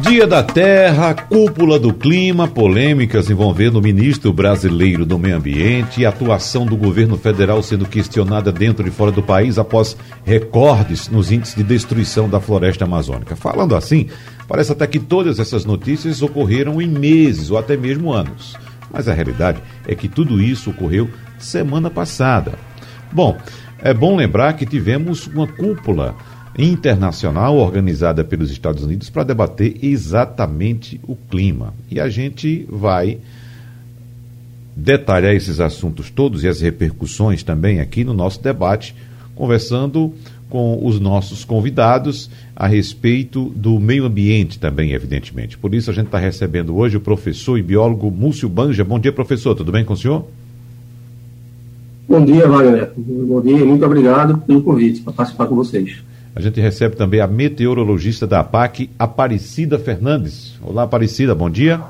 Dia da Terra, cúpula do clima, polêmicas envolvendo o ministro brasileiro do Meio Ambiente e atuação do governo federal sendo questionada dentro e fora do país após recordes nos índices de destruição da floresta amazônica. Falando assim, parece até que todas essas notícias ocorreram em meses ou até mesmo anos. Mas a realidade é que tudo isso ocorreu semana passada. Bom, é bom lembrar que tivemos uma cúpula internacional organizada pelos Estados Unidos para debater exatamente o clima. E a gente vai detalhar esses assuntos todos e as repercussões também aqui no nosso debate, conversando com os nossos convidados a respeito do meio ambiente também, evidentemente. Por isso a gente está recebendo hoje o professor e biólogo Múcio Banja. Bom dia, professor. Tudo bem com o senhor? Bom dia, Wagner. Bom dia muito obrigado pelo convite para participar com vocês. A gente recebe também a meteorologista da APAC, Aparecida Fernandes. Olá, Aparecida, bom dia.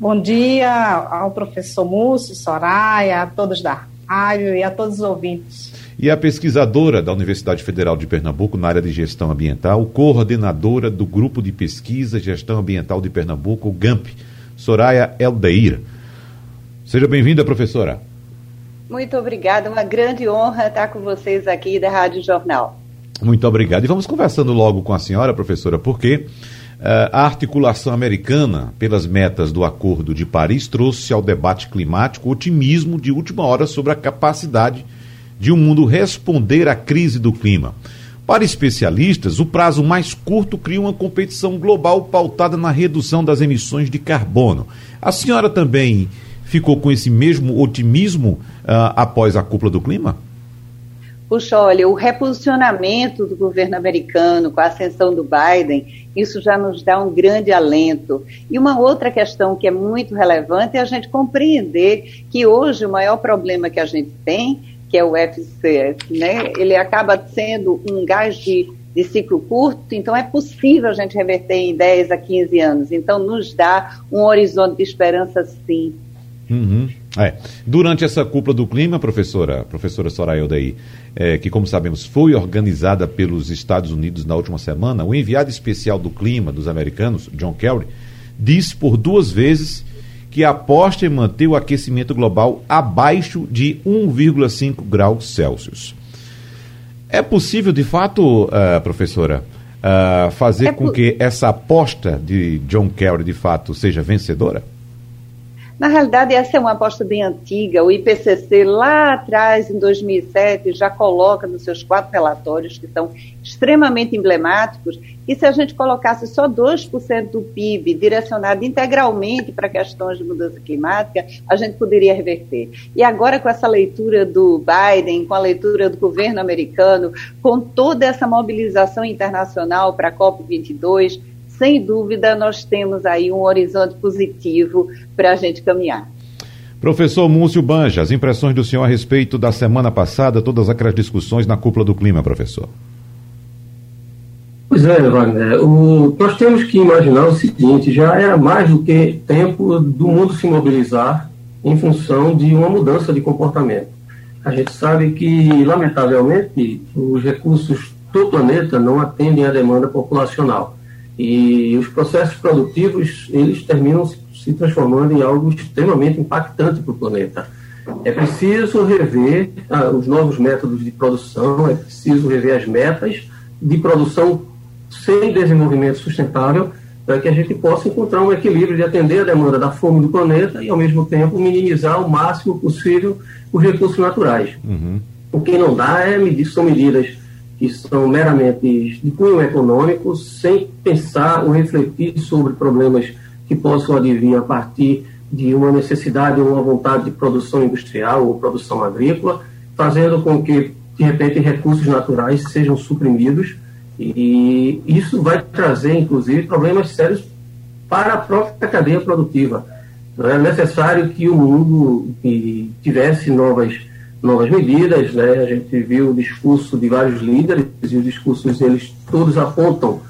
Bom dia ao professor Múcio, Soraya, a todos da rádio e a todos os ouvintes. E a pesquisadora da Universidade Federal de Pernambuco na área de gestão ambiental, coordenadora do Grupo de Pesquisa e Gestão Ambiental de Pernambuco, o GAMP, Soraya Eldeira. Seja bem-vinda, professora. Muito obrigada, uma grande honra estar com vocês aqui da Rádio Jornal. Muito obrigado. E vamos conversando logo com a senhora, professora, porque uh, a articulação americana pelas metas do Acordo de Paris trouxe ao debate climático otimismo de última hora sobre a capacidade de um mundo responder à crise do clima. Para especialistas, o prazo mais curto cria uma competição global pautada na redução das emissões de carbono. A senhora também ficou com esse mesmo otimismo uh, após a cúpula do clima? Puxa, olha, o reposicionamento do governo americano com a ascensão do Biden, isso já nos dá um grande alento. E uma outra questão que é muito relevante é a gente compreender que hoje o maior problema que a gente tem, que é o FCS, né, ele acaba sendo um gás de, de ciclo curto, então é possível a gente reverter em 10 a 15 anos. Então nos dá um horizonte de esperança sim. Uhum. É. Durante essa cúpula do clima, professora, professora Soraya Odaí, é, que como sabemos foi organizada pelos Estados Unidos na última semana, o enviado especial do clima dos americanos, John Kerry, disse por duas vezes que aposta em manter o aquecimento global abaixo de 1,5 graus Celsius. É possível, de fato, uh, professora, uh, fazer é com que essa aposta de John Kerry, de fato, seja vencedora? Na realidade, essa é uma aposta bem antiga. O IPCC, lá atrás, em 2007, já coloca nos seus quatro relatórios, que são extremamente emblemáticos, que se a gente colocasse só 2% do PIB direcionado integralmente para questões de mudança climática, a gente poderia reverter. E agora, com essa leitura do Biden, com a leitura do governo americano, com toda essa mobilização internacional para a COP22, sem dúvida, nós temos aí um horizonte positivo para a gente caminhar. Professor Múcio Banja, as impressões do senhor a respeito da semana passada, todas aquelas discussões na cúpula do clima, professor. Pois é, Wagner. O, nós temos que imaginar o seguinte: já era mais do que tempo do mundo se mobilizar em função de uma mudança de comportamento. A gente sabe que, lamentavelmente, os recursos do planeta não atendem à demanda populacional. E os processos produtivos, eles terminam se transformando em algo extremamente impactante para o planeta. É preciso rever ah, os novos métodos de produção, é preciso rever as metas de produção sem desenvolvimento sustentável, para que a gente possa encontrar um equilíbrio de atender a demanda da fome do planeta e, ao mesmo tempo, minimizar o máximo possível os recursos naturais. Uhum. O que não dá é medir, são medidas que são meramente de cunho econômico, sem pensar ou refletir sobre problemas que possam advir a partir de uma necessidade ou uma vontade de produção industrial ou produção agrícola, fazendo com que, de repente, recursos naturais sejam suprimidos. E isso vai trazer, inclusive, problemas sérios para a própria cadeia produtiva. É necessário que o mundo tivesse novas novas medidas, né? A gente viu o discurso de vários líderes e os discursos eles todos apontam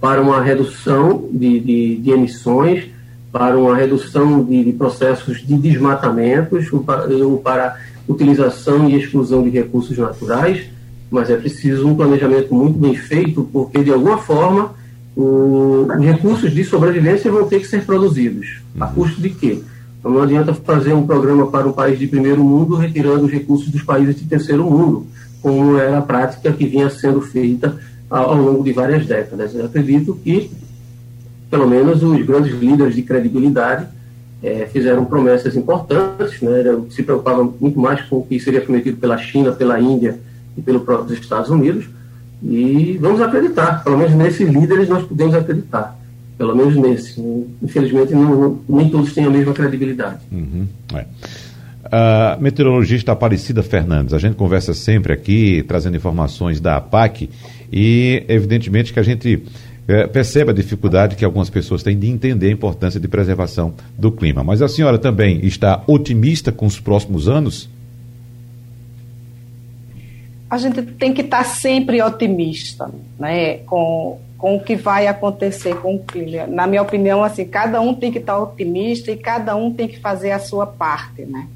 para uma redução de, de, de emissões, para uma redução de, de, processos de desmatamentos, ou para, ou para utilização e exclusão de recursos naturais, mas é preciso um planejamento muito bem feito, porque de alguma forma os recursos de sobrevivência vão ter que ser produzidos. A custo de quê? Então não adianta fazer um programa para um país de primeiro mundo retirando os recursos dos países de terceiro mundo, como era a prática que vinha sendo feita ao, longo de várias décadas. Eu acredito que, pelo menos, os grandes líderes de credibilidade é, fizeram promessas importantes, né, se preocupavam muito mais com o que seria prometido pela China, pela Índia e pelos próprios Estados Unidos. E vamos acreditar, pelo menos nesses líderes nós podemos acreditar pelo menos nesse. Infelizmente, não, nem todos têm a mesma credibilidade. Uhum, é. Uh, meteorologista Aparecida Fernandes, a gente conversa sempre aqui, trazendo informações da APAC, e evidentemente que a gente é, percebe a dificuldade que algumas pessoas têm de entender a importância de preservação do clima. Mas a senhora também está otimista com os próximos anos? A gente tem que estar sempre otimista, né, com com o que vai acontecer com o clima. Na minha opinião, assim, cada um tem que estar otimista e cada um tem que fazer a sua parte, né?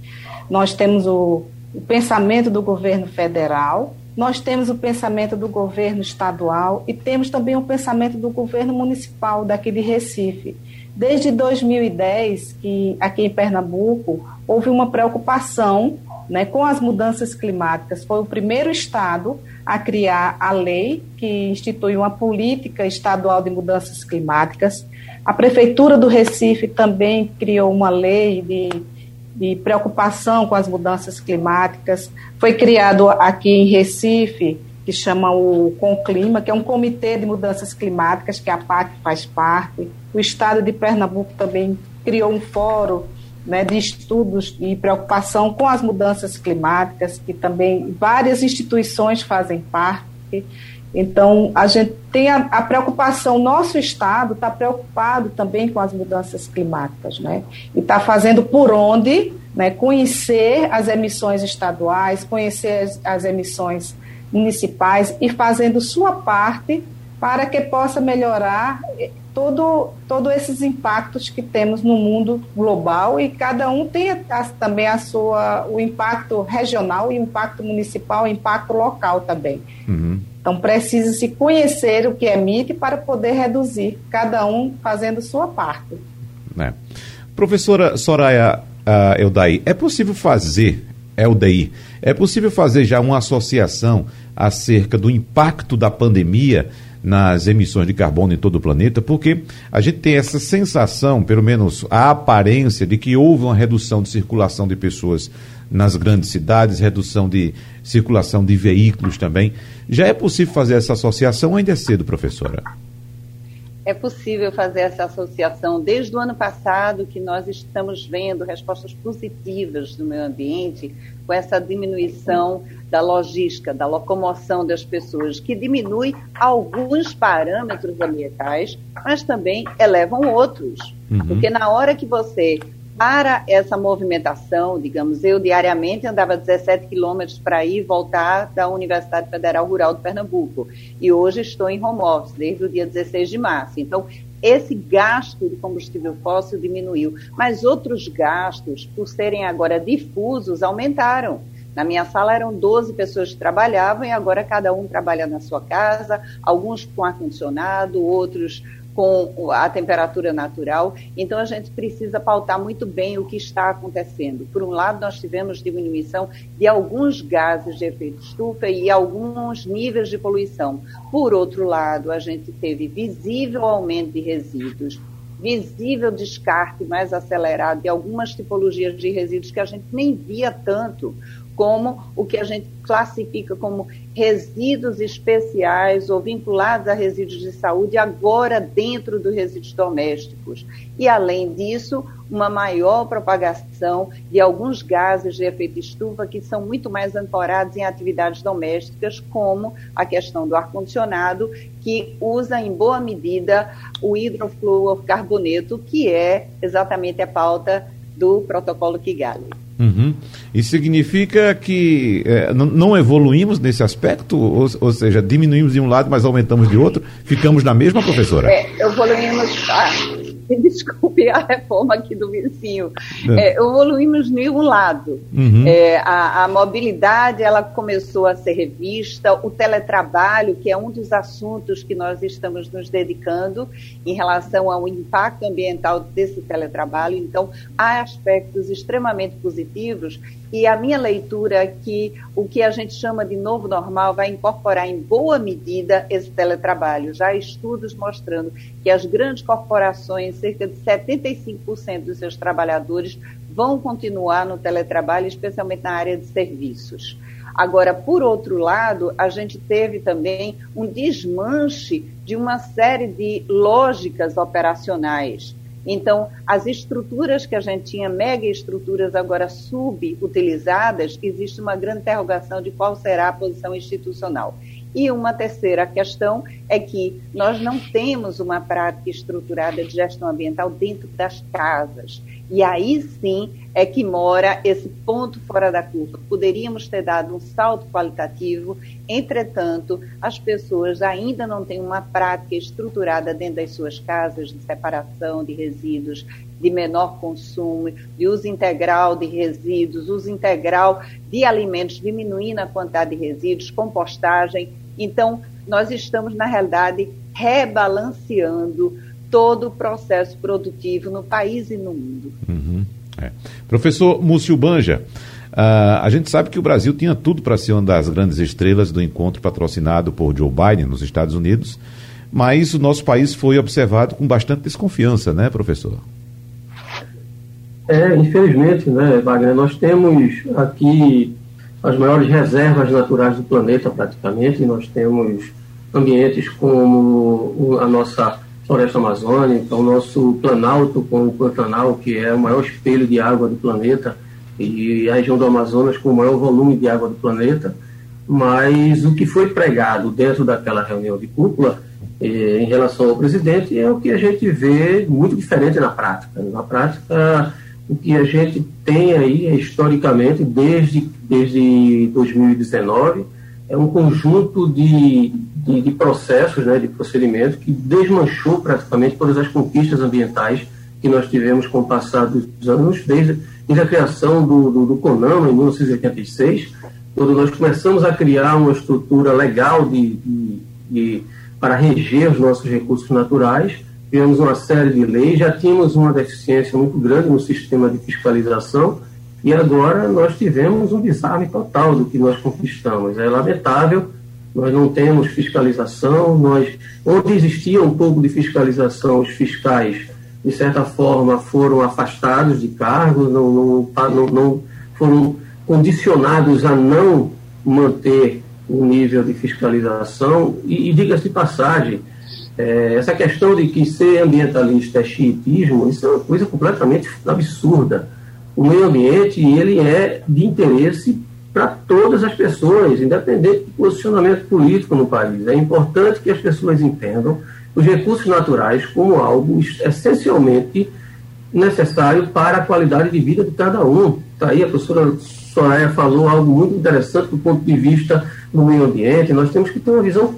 Nós temos o, o pensamento do governo federal, nós temos o pensamento do governo estadual e temos também o pensamento do governo municipal daqui de Recife. Desde 2010, que aqui em Pernambuco houve uma preocupação né, com as mudanças climáticas. Foi o primeiro estado a criar a lei que institui uma política estadual de mudanças climáticas. A Prefeitura do Recife também criou uma lei de, de preocupação com as mudanças climáticas. Foi criado aqui em Recife, que chama o Conclima, que é um comitê de mudanças climáticas, que a PAC faz parte. O Estado de Pernambuco também criou um fórum né, de estudos e preocupação com as mudanças climáticas, que também várias instituições fazem parte. Então, a gente tem a, a preocupação, nosso Estado está preocupado também com as mudanças climáticas, né? E está fazendo por onde né, conhecer as emissões estaduais, conhecer as, as emissões municipais e fazendo sua parte para que possa melhorar todo, todos esses impactos que temos no mundo global e cada um tem a, também a sua, o impacto regional, o impacto municipal, o impacto local também. Uhum. Então precisa-se conhecer o que emite para poder reduzir, cada um fazendo sua parte. É. Professora Soraya uh, Eldaí, é possível fazer, Eldaí, é possível fazer já uma associação acerca do impacto da pandemia nas emissões de carbono em todo o planeta, porque a gente tem essa sensação, pelo menos a aparência, de que houve uma redução de circulação de pessoas nas grandes cidades, redução de circulação de veículos também. Já é possível fazer essa associação ainda é cedo, professora? É possível fazer essa associação desde o ano passado que nós estamos vendo respostas positivas do meio ambiente com essa diminuição da logística, da locomoção das pessoas, que diminui alguns parâmetros ambientais, mas também elevam outros. Uhum. Porque na hora que você para essa movimentação, digamos, eu diariamente andava 17 quilômetros para ir e voltar da Universidade Federal Rural de Pernambuco. E hoje estou em home office, desde o dia 16 de março. Então, esse gasto de combustível fóssil diminuiu, mas outros gastos, por serem agora difusos, aumentaram. Na minha sala eram 12 pessoas que trabalhavam e agora cada um trabalha na sua casa, alguns com ar-condicionado, outros com a temperatura natural. Então, a gente precisa pautar muito bem o que está acontecendo. Por um lado, nós tivemos diminuição de alguns gases de efeito estufa e alguns níveis de poluição. Por outro lado, a gente teve visível aumento de resíduos, visível descarte mais acelerado de algumas tipologias de resíduos que a gente nem via tanto como o que a gente classifica como resíduos especiais ou vinculados a resíduos de saúde, agora dentro dos resíduos domésticos. E, além disso, uma maior propagação de alguns gases de efeito estufa que são muito mais ancorados em atividades domésticas, como a questão do ar-condicionado, que usa em boa medida o hidrofluorcarboneto, que é exatamente a pauta do protocolo Kigali. Uhum. Isso significa que é, não evoluímos nesse aspecto, ou, ou, seja, diminuímos de um lado, mas aumentamos de outro, ficamos na mesma, professora? É, evoluímos. Ah, desculpe a reforma aqui do vizinho. É. É, evoluímos de um lado. Uhum. É, a, a, mobilidade ela começou a ser revista, o teletrabalho, que é um dos assuntos que nós estamos nos dedicando em relação ao impacto ambiental desse teletrabalho. Então, há aspectos extremamente positivos e a minha leitura é que o que a gente chama de novo normal vai incorporar em boa medida esse teletrabalho. Já há estudos mostrando que as grandes corporações, cerca de 75% dos seus trabalhadores, vão continuar no teletrabalho, especialmente na área de serviços. Agora, por outro lado, a gente teve também um desmanche de uma série de lógicas operacionais então, as estruturas que a gente tinha, mega estruturas agora subutilizadas, existe uma grande interrogação de qual será a posição institucional. E uma terceira questão é que nós não temos uma prática estruturada de gestão ambiental dentro das casas. E aí sim é que mora esse ponto fora da curva. Poderíamos ter dado um salto qualitativo, entretanto, as pessoas ainda não têm uma prática estruturada dentro das suas casas de separação de resíduos, de menor consumo, de uso integral de resíduos, uso integral de alimentos, diminuindo a quantidade de resíduos, compostagem. Então, nós estamos, na realidade, rebalanceando todo o processo produtivo no país e no mundo. Uhum, é. Professor Múcio Banja, uh, a gente sabe que o Brasil tinha tudo para ser uma das grandes estrelas do encontro patrocinado por Joe Biden nos Estados Unidos, mas o nosso país foi observado com bastante desconfiança, né, professor? É, infelizmente, né, Wagner, nós temos aqui as maiores reservas naturais do planeta, praticamente, nós temos ambientes como a nossa floresta amazônica, o nosso planalto com o Pantanal, que é o maior espelho de água do planeta, e a região do Amazonas com o maior volume de água do planeta. Mas o que foi pregado dentro daquela reunião de cúpula eh, em relação ao presidente é o que a gente vê muito diferente na prática. Na prática, o que a gente tem aí historicamente desde, desde 2019 é um conjunto de, de, de, processos, né, de procedimentos que desmanchou praticamente todas as conquistas ambientais que nós tivemos com o passar dos anos, desde, desde a criação do, do, do CONAMA em 1986, quando nós começamos a criar uma estrutura legal de, de, de para reger os nossos recursos naturais, tivemos uma série de leis, já tínhamos uma deficiência muito grande no sistema de fiscalização, e agora nós tivemos um desarme total do que nós conquistamos. É lamentável, nós não temos fiscalização, nós, onde existia um pouco de fiscalização, os fiscais, de certa forma, foram afastados de cargos, não, não, não, não foram condicionados a não manter o nível de fiscalização. E, e diga-se de passagem, é, essa questão de que ser ambientalista é chiitismo, isso é uma coisa completamente absurda o meio ambiente ele é de interesse para todas as pessoas, independente do posicionamento político no país. É importante que as pessoas entendam os recursos naturais como algo essencialmente necessário para a qualidade de vida de cada um. Está aí a professora Soraya falou algo muito interessante do ponto de vista do meio ambiente. Nós temos que ter uma visão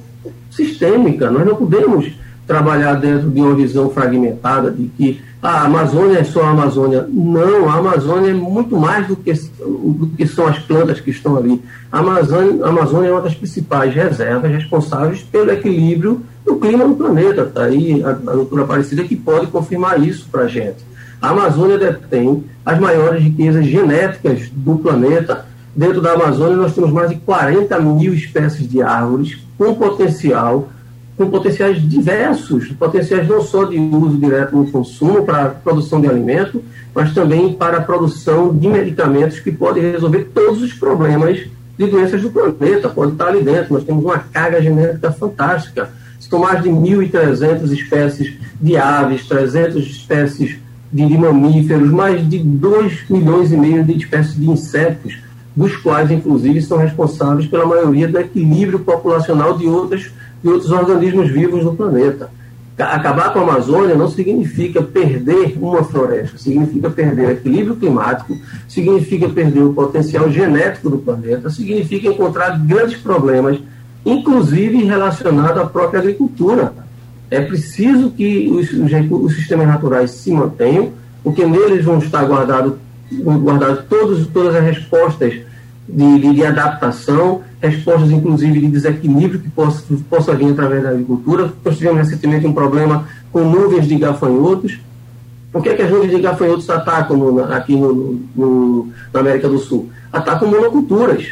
sistêmica, nós não podemos trabalhar dentro de uma visão fragmentada de que a Amazônia é só a Amazônia. Não, a Amazônia é muito mais do que, do que são as plantas que estão ali. A Amazônia, a Amazônia é uma das principais reservas responsáveis pelo equilíbrio do clima no planeta. Está aí a, a doutora Aparecida que pode confirmar isso para a gente. A Amazônia detém as maiores riquezas genéticas do planeta. Dentro da Amazônia, nós temos mais de 40 mil espécies de árvores com potencial com potenciais diversos, potenciais não só de uso direto no consumo para produção de alimento, mas também para a produção de medicamentos que podem resolver todos os problemas de doenças do planeta, pode estar ali dentro. Nós temos uma carga genética fantástica. São mais de 1.300 espécies de aves, 300 espécies de, de mamíferos, mais de 2 milhões e meio de espécies de insetos, dos quais, inclusive, são responsáveis pela maioria do equilíbrio populacional de outras de outros organismos vivos no planeta. Acabar com a Amazônia não significa perder uma floresta, significa perder o equilíbrio climático, significa perder o potencial genético do planeta, significa encontrar grandes problemas, inclusive relacionados à própria agricultura. É preciso que os, os, sistemas naturais se mantenham, porque neles vão estar guardados guardado todas as respostas de, de, de, adaptação, respostas inclusive de desequilíbrio que possa, possa vir através da agricultura. Nós tivemos recentemente um problema com nuvens de gafanhotos. Por que, é que as nuvens de gafanhotos atacam no, aqui no, no, na América do Sul? Atacam monoculturas.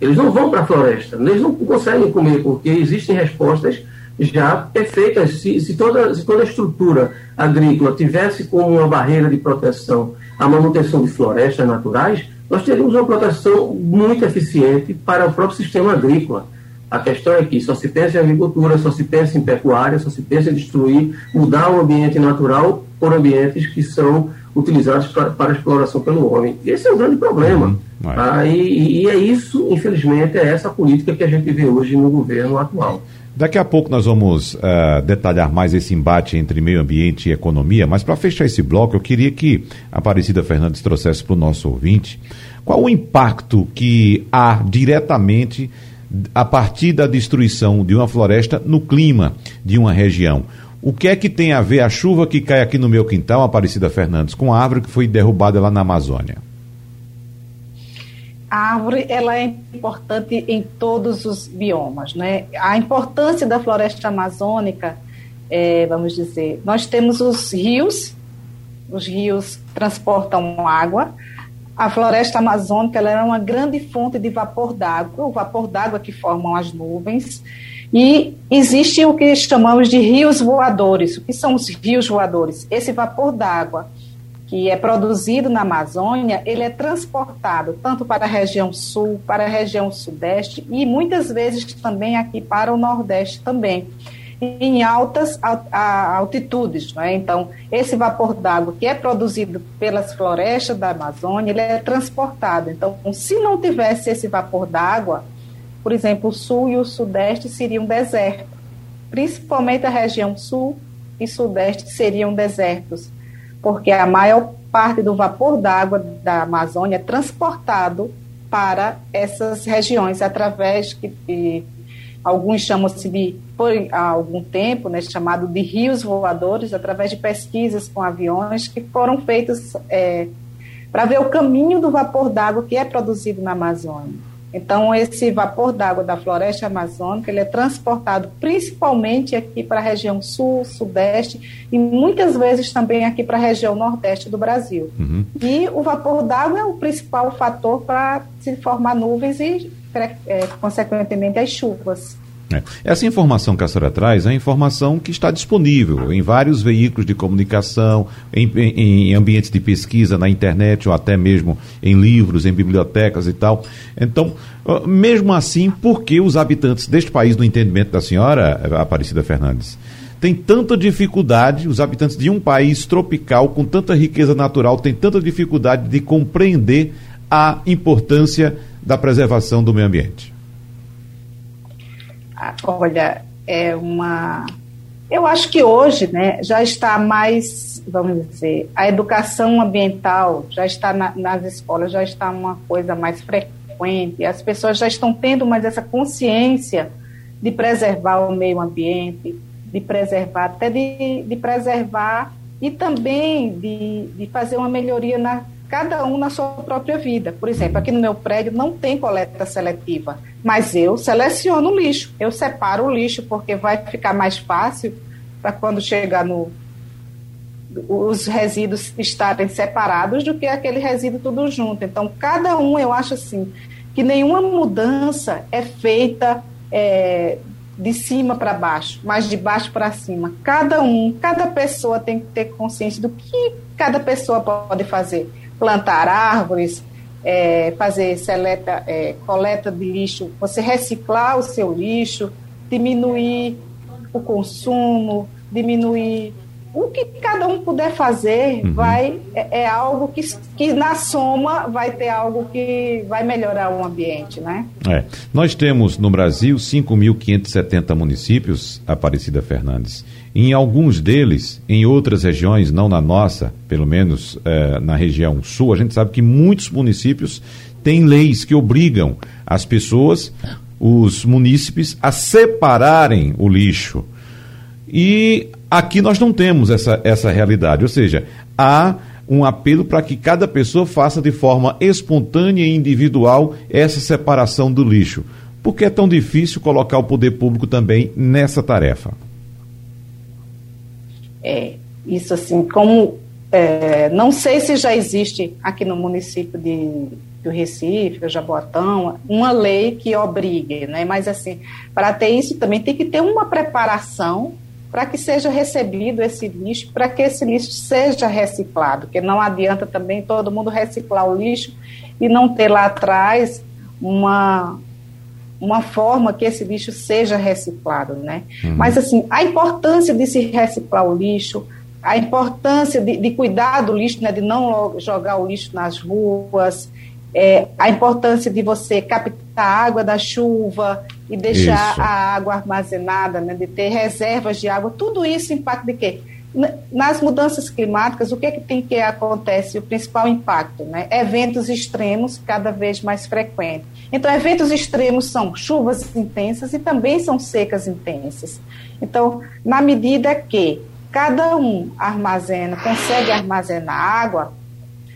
Eles não vão para a floresta, eles não conseguem comer, porque existem respostas já perfeitas. Se, se, toda, se toda a estrutura agrícola tivesse como uma barreira de proteção a manutenção de florestas naturais, nós teríamos uma proteção muito eficiente para o próprio sistema agrícola. A questão é que só se pensa em agricultura, só se pensa em pecuária, só se pensa em destruir, mudar o ambiente natural por ambientes que são utilizados para, para exploração pelo homem. Esse é o grande problema. Uhum. Ah, e, e é isso, infelizmente, é essa política que a gente vê hoje no governo atual. Daqui a pouco nós vamos uh, detalhar mais esse embate entre meio ambiente e economia, mas para fechar esse bloco, eu queria que a Aparecida Fernandes trouxesse para o nosso ouvinte qual o impacto que há diretamente a partir da destruição de uma floresta no clima de uma região. O que é que tem a ver a chuva que cai aqui no meu quintal, Aparecida Fernandes, com a árvore que foi derrubada lá na Amazônia? A árvore ela é importante em todos os biomas, né? A importância da floresta amazônica, é, vamos dizer, nós temos os rios, os rios transportam água. A floresta amazônica ela é uma grande fonte de vapor d'água, o vapor d'água que formam as nuvens. E existe o que chamamos de rios voadores. O que são os rios voadores? Esse vapor d'água que é produzido na Amazônia, ele é transportado tanto para a região sul, para a região sudeste e muitas vezes também aqui para o nordeste também, em altas altitudes. Né? Então, esse vapor d'água que é produzido pelas florestas da Amazônia, ele é transportado. Então, se não tivesse esse vapor d'água, por exemplo, o sul e o sudeste seriam deserto. Principalmente a região sul e sudeste seriam desertos porque a maior parte do vapor d'água da Amazônia é transportado para essas regiões através que, que alguns chamam-se de por há algum tempo, né, chamado de rios voadores, através de pesquisas com aviões que foram feitas é, para ver o caminho do vapor d'água que é produzido na Amazônia. Então, esse vapor d'água da floresta amazônica ele é transportado principalmente aqui para a região sul, sudeste e muitas vezes também aqui para a região nordeste do Brasil. Uhum. E o vapor d'água é o principal fator para se formar nuvens e, é, consequentemente, as chuvas. É. Essa informação que a senhora traz é a informação que está disponível em vários veículos de comunicação, em, em, em, ambientes de pesquisa na internet ou até mesmo em livros, em bibliotecas e tal. Então, mesmo assim, por que os habitantes deste país, no entendimento da senhora, Aparecida Fernandes, têm tanta dificuldade, os habitantes de um país tropical com tanta riqueza natural têm tanta dificuldade de compreender a importância da preservação do meio ambiente? Olha, é uma. Eu acho que hoje, né, já está mais, vamos dizer, a educação ambiental já está na, nas escolas, já está uma coisa mais frequente. As pessoas já estão tendo mais essa consciência de preservar o meio ambiente, de preservar, até de, de preservar e também de, de fazer uma melhoria na cada um na sua própria vida. Por exemplo, aqui no meu prédio não tem coleta seletiva, mas eu seleciono o lixo, eu separo o lixo porque vai ficar mais fácil para quando chegar no os resíduos estarem separados do que aquele resíduo tudo junto. Então, cada um, eu acho assim, que nenhuma mudança é feita é, de cima para baixo, mas de baixo para cima. Cada um, cada pessoa tem que ter consciência do que cada pessoa pode fazer plantar árvores, é, fazer seleta, é, coleta de lixo, você reciclar o seu lixo, diminuir o consumo, diminuir o que cada um puder fazer uhum. vai é, é, algo que, que na soma vai ter algo que vai melhorar o ambiente, né? É. Nós temos no Brasil 5.570 municípios, Aparecida Fernandes. Em alguns deles, em outras regiões, não na nossa, pelo menos é, na região sul, a gente sabe que muitos municípios têm leis que obrigam as pessoas, os munícipes, a separarem o lixo. E aqui nós não temos essa, essa realidade, ou seja, há um apelo para que cada pessoa faça de forma espontânea e individual essa separação do lixo. Por que é tão difícil colocar o poder público também nessa tarefa? É, isso assim, como é, não sei se já existe aqui no município de, do Recife, Jaboatão, uma lei que obrigue, né? Mas assim, para ter isso também tem que ter uma preparação para que seja recebido esse lixo, para que esse lixo seja reciclado, porque não adianta também todo mundo reciclar o lixo e não ter lá atrás uma uma forma que esse lixo seja reciclado, né? Uhum. Mas assim, a importância de se reciclar o lixo, a importância de, de cuidar do lixo, né, de não jogar o lixo nas ruas, é, a importância de você captar a água da chuva e deixar isso. a água armazenada, né, de ter reservas de água, tudo isso impacta de quê? Nas mudanças climáticas, o que é que tem que acontece? O principal impacto, né? Eventos extremos cada vez mais frequentes. Então, eventos extremos são chuvas intensas e também são secas intensas. Então, na medida que cada um armazena, consegue armazenar água,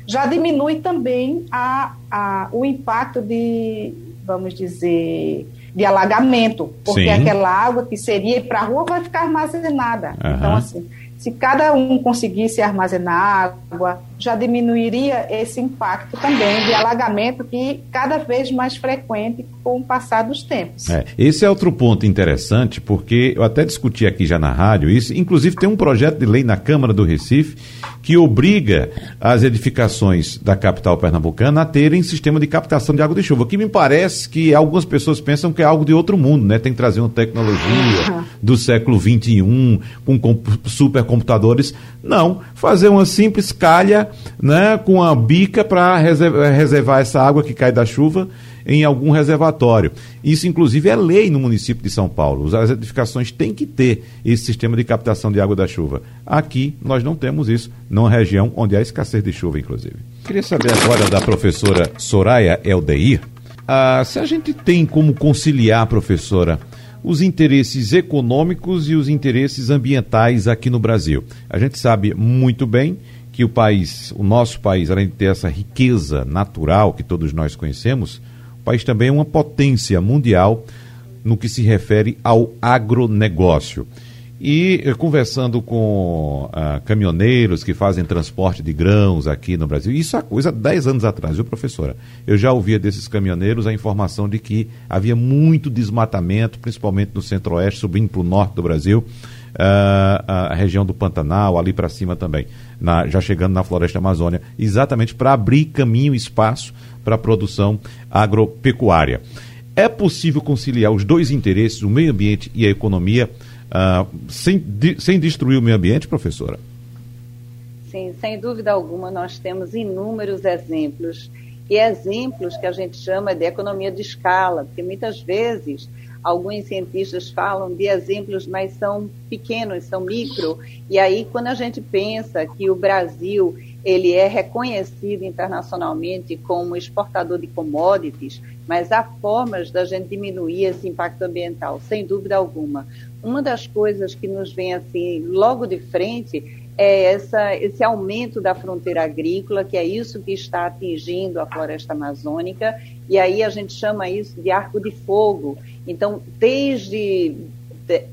já diminui também a, a, o impacto de, vamos dizer, de alagamento, porque Sim. aquela água que seria para a rua vai ficar armazenada. Uhum. Então, assim, se cada um conseguisse armazenar água, já diminuiria esse impacto também de alagamento que cada vez mais frequente com o passar dos tempos. É, esse é outro ponto interessante, porque eu até discuti aqui já na rádio isso, inclusive tem um projeto de lei na Câmara do Recife que obriga as edificações da capital pernambucana a terem sistema de captação de água de chuva, que me parece que algumas pessoas pensam que é algo de outro mundo, né? Tem que trazer uma tecnologia do século XXI, com supercomputadores. Não, fazer uma simples calha né, com a bica para reservar essa água que cai da chuva em algum reservatório. Isso, inclusive, é lei no município de São Paulo. As edificações têm que ter esse sistema de captação de água da chuva. Aqui, nós não temos isso, numa região onde há escassez de chuva, inclusive. Queria saber agora da professora Soraya Eldeir, ah, se a gente tem como conciliar, professora, os interesses econômicos e os interesses ambientais aqui no Brasil. A gente sabe muito bem que o país, o nosso país, além de ter essa riqueza natural que todos nós conhecemos, o país também é uma potência mundial no que se refere ao agronegócio. E eh, conversando com ah, caminhoneiros que fazem transporte de grãos aqui no Brasil, isso é coisa 10 anos atrás, viu, professora? Eu já ouvia desses caminhoneiros a informação de que havia muito desmatamento, principalmente no centro-oeste, subindo para o norte do Brasil, ah, a região do Pantanal, ali para cima também, na, já chegando na floresta Amazônia, exatamente para abrir caminho e espaço para a produção agropecuária. É possível conciliar os dois interesses, o meio ambiente e a economia, uh, sem, de, sem destruir o meio ambiente, professora? Sim, sem dúvida alguma, nós temos inúmeros exemplos. E exemplos que a gente chama de economia de escala, porque muitas vezes alguns cientistas falam de exemplos, mas são pequenos, são micro. E aí, quando a gente pensa que o Brasil ele é reconhecido internacionalmente como exportador de commodities, mas há formas da gente diminuir esse impacto ambiental, sem dúvida alguma. Uma das coisas que nos vem assim logo de frente é essa, esse aumento da fronteira agrícola, que é isso que está atingindo a floresta amazônica, e aí a gente chama isso de arco de fogo. Então, desde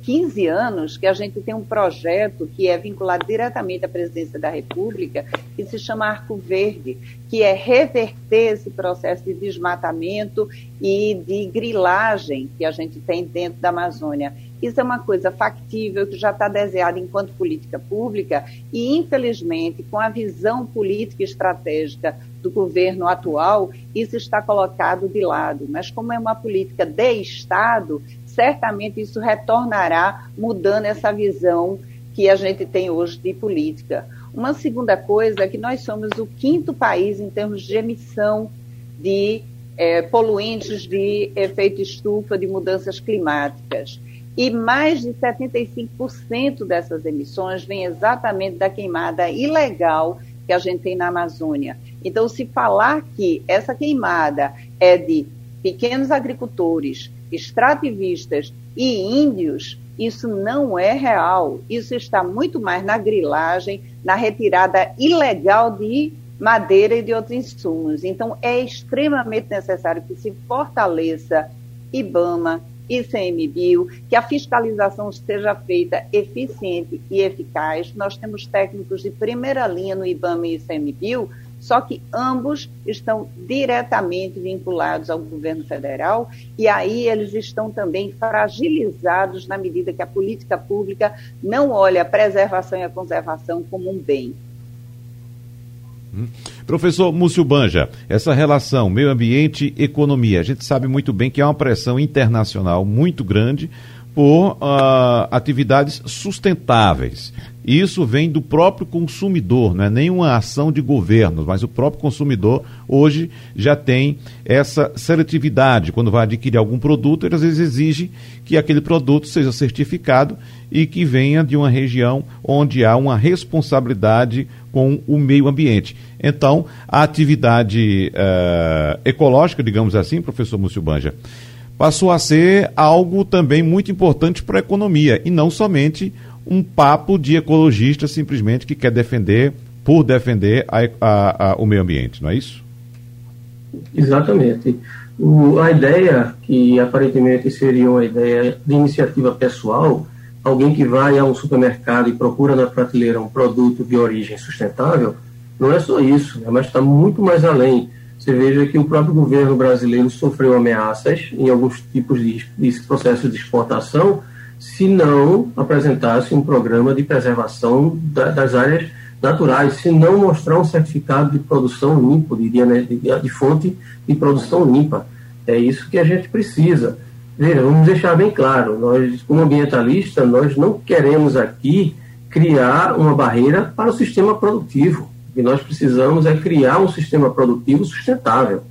15 anos que a gente tem um projeto que é vinculado diretamente à presidência da República, que se chama Arco Verde, que é reverter esse processo de desmatamento e de grilagem que a gente tem dentro da Amazônia. Isso é uma coisa factível que já está desenhada enquanto política pública e, infelizmente, com a visão política e estratégica do governo atual, isso está colocado de lado. Mas como é uma política de Estado, certamente isso retornará mudando essa visão que a gente tem hoje de política. Uma segunda coisa é que nós somos o quinto país em termos de emissão de é, poluentes de efeito estufa, de mudanças climáticas. E mais de 75% dessas emissões vem exatamente da queimada ilegal que a gente tem na Amazônia. Então, se falar que essa queimada é de pequenos agricultores, extrativistas e índios, isso não é real. Isso está muito mais na grilagem, na retirada ilegal de madeira e de outros insumos. Então, é extremamente necessário que se fortaleça IBAMA, ICMBio, que a fiscalização seja feita eficiente e eficaz. Nós temos técnicos de primeira linha no IBAMA e ICMBio só que ambos estão diretamente vinculados ao governo federal e aí eles estão também fragilizados na medida que a política pública não olha a preservação e a conservação como um bem. Hum. Professor Múcio Banja, essa relação meio ambiente economia, a gente sabe muito bem que há uma pressão internacional muito grande por uh, atividades sustentáveis. Isso vem do próprio consumidor, não é nenhuma ação de governo, mas o próprio consumidor hoje já tem essa seletividade. Quando vai adquirir algum produto, ele às vezes exige que aquele produto seja certificado e que venha de uma região onde há uma responsabilidade com o meio ambiente. Então, a atividade uh, ecológica, digamos assim, professor Múcio Banja, passou a ser algo também muito importante para a economia e não somente um papo de ecologista simplesmente que quer defender, por defender a, a, a, o meio ambiente, não é isso? Exatamente. O, a ideia, que aparentemente seria uma ideia de iniciativa pessoal, alguém que vai a um supermercado e procura na prateleira um produto de origem sustentável, não é só isso, né, mas está muito mais além. Você veja que o próprio governo brasileiro sofreu ameaças em alguns tipos de, de processos de exportação se não apresentasse um programa de preservação da, das áreas naturais, se não mostrar um certificado de produção limpo, de, de, de, fonte de produção limpa. É isso que a gente precisa. Veja, vamos deixar bem claro, nós, como ambientalista, nós não queremos aqui criar uma barreira para o sistema produtivo. O que nós precisamos é criar um sistema produtivo sustentável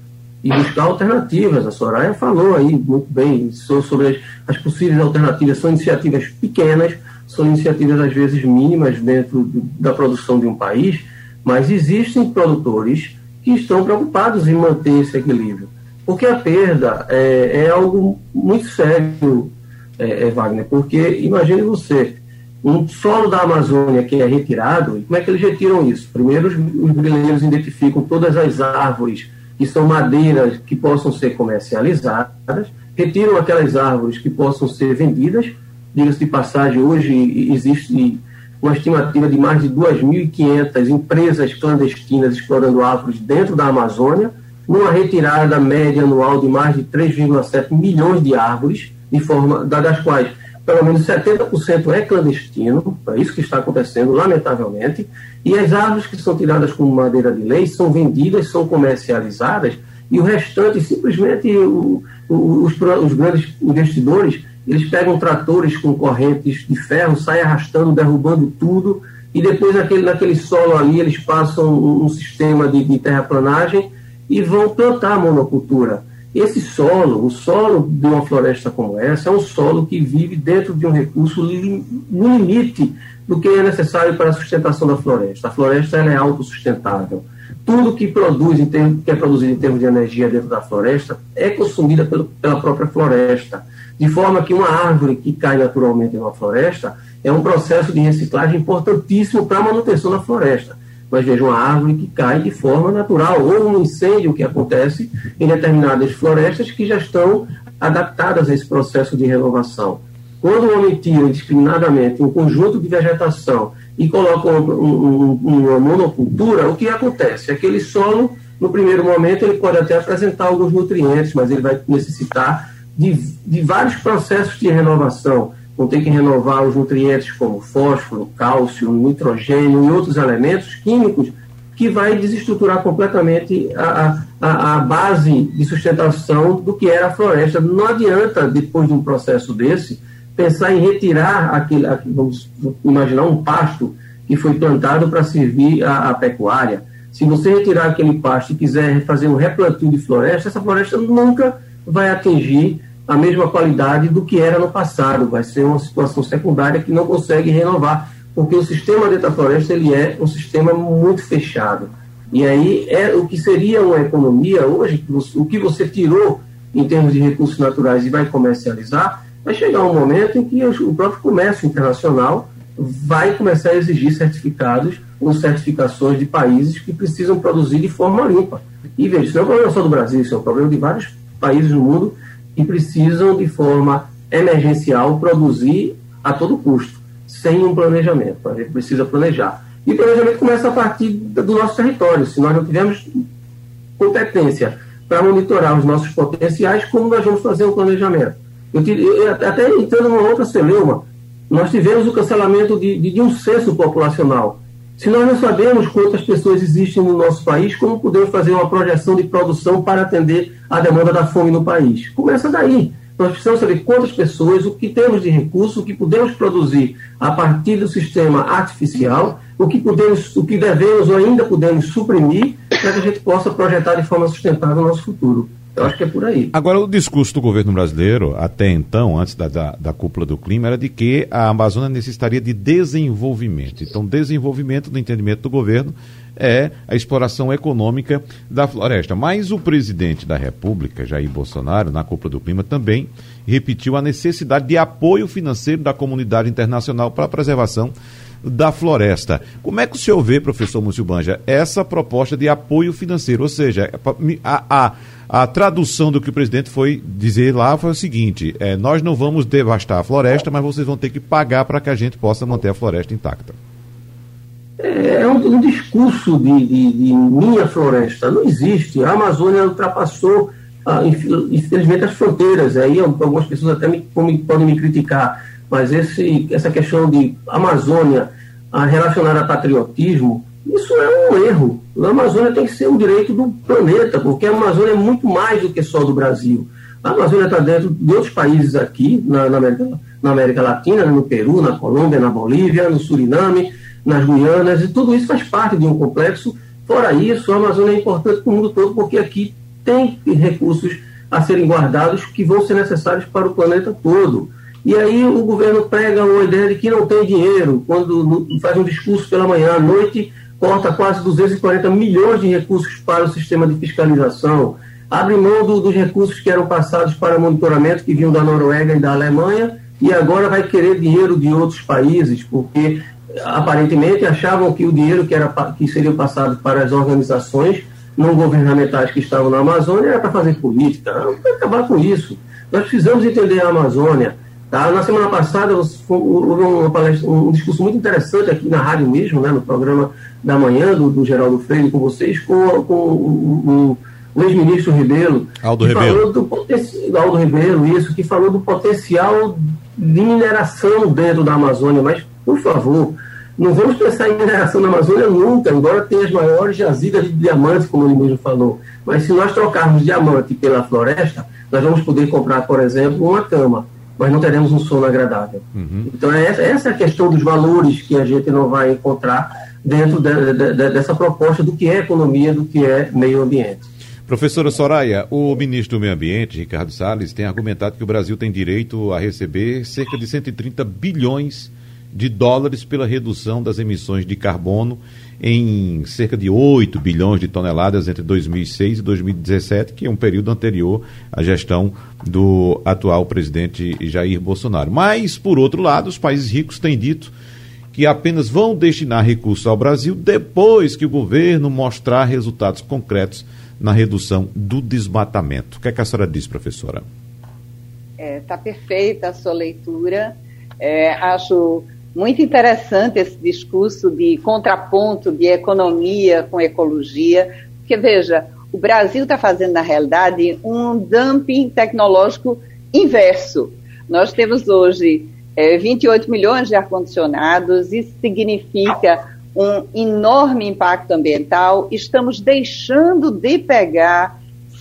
e buscar alternativas. A Soraya falou aí muito bem sobre as, as possíveis alternativas. São iniciativas pequenas, são iniciativas às vezes mínimas dentro da produção de um país, mas existem produtores que estão preocupados em manter esse equilíbrio. Porque a perda é, é algo muito sério, é, é, Wagner, porque imagine você, um solo da Amazônia que é retirado, como é que eles retiram isso? Primeiro, os, os grileiros identificam todas as árvores que são madeiras que possam ser comercializadas, retiram aquelas árvores que possam ser vendidas. Diga-se de passagem, hoje existe uma estimativa de mais de 2.500 empresas clandestinas explorando árvores dentro da Amazônia, numa retirada média anual de mais de 3,7 milhões de árvores, de forma, das quais pelo menos 70% é clandestino, é isso que está acontecendo, lamentavelmente, e as árvores que são tiradas como madeira de lei são vendidas, são comercializadas, e o restante, simplesmente, o, o, os, os grandes investidores, eles pegam tratores com correntes de ferro, saem arrastando, derrubando tudo, e depois naquele, naquele solo ali eles passam um, um sistema de, de terraplanagem e vão plantar monocultura. Esse solo, o solo de uma floresta como essa, é um solo que vive dentro de um recurso no limite do que é necessário para a sustentação da floresta. A floresta é autossustentável. Tudo que produz, termos, que é produzido em termos de energia dentro da floresta é consumida pelo, pela própria floresta. De forma que uma árvore que cai naturalmente em uma floresta é um processo de reciclagem importantíssimo para a manutenção da floresta mas veja uma árvore que cai de forma natural, ou um incêndio que acontece em determinadas florestas que já estão adaptadas a esse processo de renovação. Quando o homem tira indiscriminadamente um conjunto de vegetação e coloca um, um, uma monocultura, o que acontece? Aquele solo, no primeiro momento, ele pode até apresentar alguns nutrientes, mas ele vai necessitar de, de vários processos de renovação vão ter que renovar os nutrientes como fósforo, cálcio, nitrogênio e outros elementos químicos que vai desestruturar completamente a, a, a, base de sustentação do que era a floresta. Não adianta, depois de um processo desse, pensar em retirar aquele, vamos imaginar um pasto que foi plantado para servir a, a, pecuária. Se você retirar aquele pasto e quiser fazer um replantio de floresta, essa floresta nunca vai atingir a mesma qualidade do que era no passado. Vai ser uma situação secundária que não consegue renovar, porque o sistema da floresta ele é um sistema muito fechado. E aí é o que seria uma economia hoje, o que você tirou em termos de recursos naturais e vai comercializar, vai chegar um momento em que o próprio comércio internacional vai começar a exigir certificados ou certificações de países que precisam produzir de forma limpa. E veja, isso não é um problema só do Brasil, isso é um problema de vários países do mundo que precisam de forma emergencial produzir a todo custo, sem um planejamento. A gente precisa planejar. E o planejamento começa a partir do nosso território. Se nós não tivermos competência para monitorar os nossos potenciais, como nós vamos fazer um planejamento? Eu, até entrando numa outra celeuma, nós tivemos o cancelamento de, de, de um censo populacional. Se nós não sabemos quantas pessoas existem no nosso país, como podemos fazer uma projeção de produção para atender a demanda da fome no país? Começa daí. Nós precisamos saber quantas pessoas, o que temos de recurso, o que podemos produzir a partir do sistema artificial, o que podemos, o que devemos ou ainda podemos suprimir para que a gente possa projetar de forma sustentável o nosso futuro. Eu acho que é por aí. Agora, o discurso do governo brasileiro, até então, antes da, da, da, cúpula do clima, era de que a Amazônia necessitaria de desenvolvimento. Então, desenvolvimento, no entendimento do governo, é a exploração econômica da floresta. Mas o presidente da República, Jair Bolsonaro, na Cúpula do Clima, também repetiu a necessidade de apoio financeiro da comunidade internacional para a preservação da floresta. Como é que o senhor vê, professor Múcio Banja, essa proposta de apoio financeiro? Ou seja, a, a, a tradução do que o presidente foi dizer lá foi o seguinte: é, nós não vamos devastar a floresta, mas vocês vão ter que pagar para que a gente possa manter a floresta intacta. É, é um, um discurso de, de, de, minha floresta. Não existe. A Amazônia ultrapassou, ah, infelizmente, as fronteiras. Aí algumas pessoas até me, podem me criticar, mas esse, essa questão de Amazônia ah, relacionada a patriotismo, isso é um erro. A Amazônia tem que ser um direito do planeta, porque a Amazônia é muito mais do que só do Brasil. A Amazônia está dentro de outros países aqui, na, na, América, na América Latina, no Peru, na Colômbia, na Bolívia, no Suriname nas Guianas, e tudo isso faz parte de um complexo. Fora isso, a Amazônia é importante para o mundo todo, porque aqui tem recursos a serem guardados que vão ser necessários para o planeta todo. E aí o governo prega uma ideia de que não tem dinheiro, quando faz um discurso pela manhã, à noite, corta quase 240 milhões de recursos para o sistema de fiscalização, abre mão do, dos recursos que eram passados para monitoramento, que vinham da Noruega e da Alemanha, e agora vai querer dinheiro de outros países, porque aparentemente achavam que o dinheiro que, era, que seria passado para as organizações não governamentais que estavam na Amazônia era para fazer política. Não acabar com isso. Nós precisamos entender a Amazônia. Tá? Na semana passada houve uma palestra, um discurso muito interessante aqui na rádio mesmo, né, no programa da manhã do, do Geraldo Freire com vocês, com, com o, o, o ex-ministro Ribeiro. Aldo Ribeiro. Do Aldo Ribeiro, isso, que falou do potencial de mineração dentro da Amazônia, mas por favor, não vamos pensar em mineração na Amazônia nunca, embora tenha as maiores jazidas de diamantes, como ele mesmo falou. Mas se nós trocarmos diamante pela floresta, nós vamos poder comprar, por exemplo, uma cama, mas não teremos um sono agradável. Uhum. Então, é essa, essa é a questão dos valores que a gente não vai encontrar dentro de, de, de, dessa proposta do que é economia, do que é meio ambiente. Professora Soraya, o ministro do Meio Ambiente, Ricardo Salles, tem argumentado que o Brasil tem direito a receber cerca de 130 bilhões de dólares pela redução das emissões de carbono em cerca de 8 bilhões de toneladas entre 2006 e 2017, que é um período anterior à gestão do atual presidente Jair Bolsonaro. Mas, por outro lado, os países ricos têm dito que apenas vão destinar recursos ao Brasil depois que o governo mostrar resultados concretos na redução do desmatamento. O que, é que a senhora diz, professora? Está é, tá perfeita a sua leitura. É, acho muito interessante esse discurso de contraponto de economia com ecologia, porque veja, o Brasil está fazendo na realidade um dumping tecnológico inverso. Nós temos hoje é, 28 milhões de ar-condicionados, isso significa um enorme impacto ambiental. Estamos deixando de pegar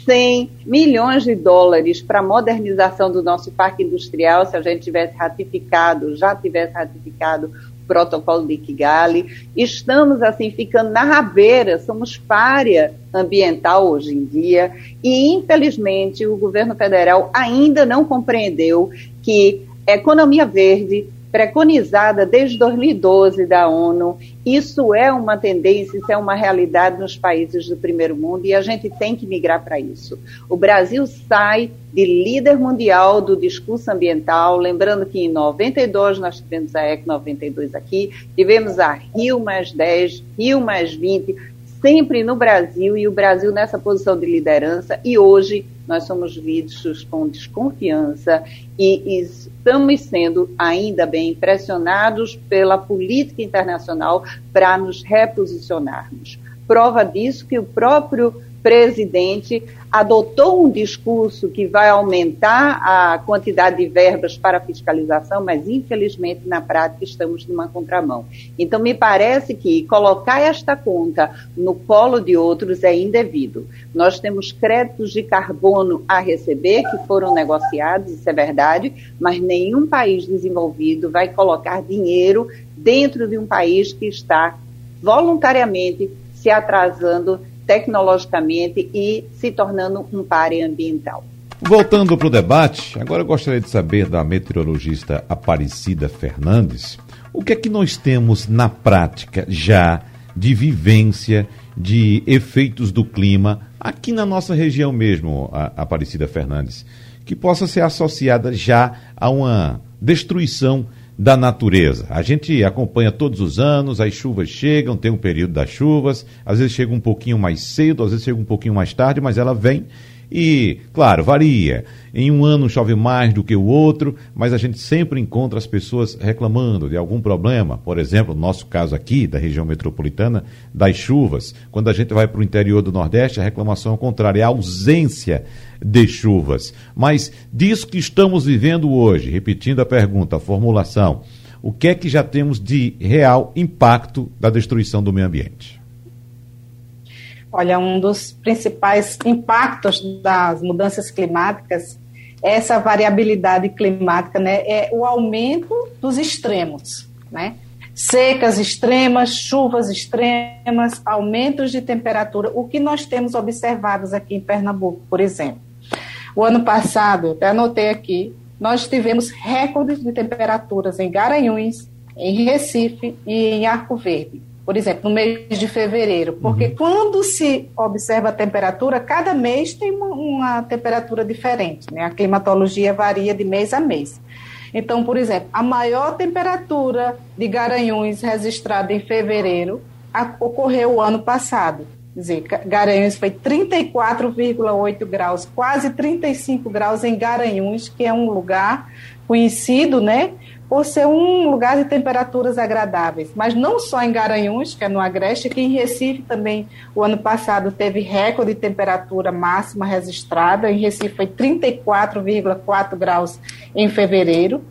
100 milhões de dólares para a modernização do nosso parque industrial, se a gente tivesse ratificado, já tivesse ratificado o protocolo de Kigali. Estamos, assim, ficando na rabeira, somos párea ambiental hoje em dia. E, infelizmente, o governo federal ainda não compreendeu que economia verde preconizada desde 2012 da ONU. Isso é uma tendência, isso é uma realidade nos países do primeiro mundo e a gente tem que migrar para isso. O Brasil sai de líder mundial do discurso ambiental, lembrando que em 92 nós tivemos a EC 92 aqui, tivemos a Rio mais 10, Rio mais 20, sempre no Brasil e o Brasil nessa posição de liderança e hoje nós somos vistos com desconfiança e, estamos sendo ainda bem pressionados pela política internacional para nos reposicionarmos. Prova disso que o próprio presidente adotou um discurso que vai aumentar a quantidade de verbas para fiscalização, mas infelizmente na prática estamos numa contramão. Então me parece que colocar esta conta no colo de outros é indevido. Nós temos créditos de carbono a receber que foram negociados, isso é verdade, mas nenhum país desenvolvido vai colocar dinheiro dentro de um país que está voluntariamente se atrasando tecnologicamente e se tornando um pare ambiental. Voltando para o debate, agora eu gostaria de saber da meteorologista Aparecida Fernandes, o que é que nós temos na prática já de vivência de efeitos do clima aqui na nossa região mesmo, Aparecida Fernandes, que possa ser associada já a uma destruição da natureza. A gente acompanha todos os anos, as chuvas chegam, tem um período das chuvas, às vezes chega um pouquinho mais cedo, às vezes chega um pouquinho mais tarde, mas ela vem e, claro, varia. Em um ano chove mais do que o outro, mas a gente sempre encontra as pessoas reclamando de algum problema. Por exemplo, no nosso caso aqui, da região metropolitana, das chuvas. Quando a gente vai para o interior do Nordeste, a reclamação é contrária, é a ausência de chuvas. Mas disso que estamos vivendo hoje, repetindo a pergunta, a formulação, o que é que já temos de real impacto da destruição do meio ambiente? Olha, um dos principais impactos das mudanças climáticas é essa variabilidade climática, né? É o aumento dos extremos, né? Secas extremas, chuvas extremas, aumentos de temperatura. O que nós temos observados aqui em Pernambuco, por exemplo. O ano passado, até anotei aqui, nós tivemos recordes de temperaturas em Garanhuns, em Recife e em Arco Verde por exemplo, no mês de fevereiro, porque uhum. quando se observa a temperatura, cada mês tem uma, uma, temperatura diferente, né? A climatologia varia de mês a mês. Então, por exemplo, a maior temperatura de Garanhuns registrada em fevereiro a, ocorreu o ano passado. Quer dizer, Garanhuns foi 34,8 graus, quase 35 graus em Garanhuns, que é um lugar conhecido, né, por ser um lugar de temperaturas agradáveis. Mas não só em Garanhuns, que é no Agreste, que em Recife também, o ano passado, teve recorde de temperatura máxima registrada. Em Recife foi 34,4 graus em fevereiro.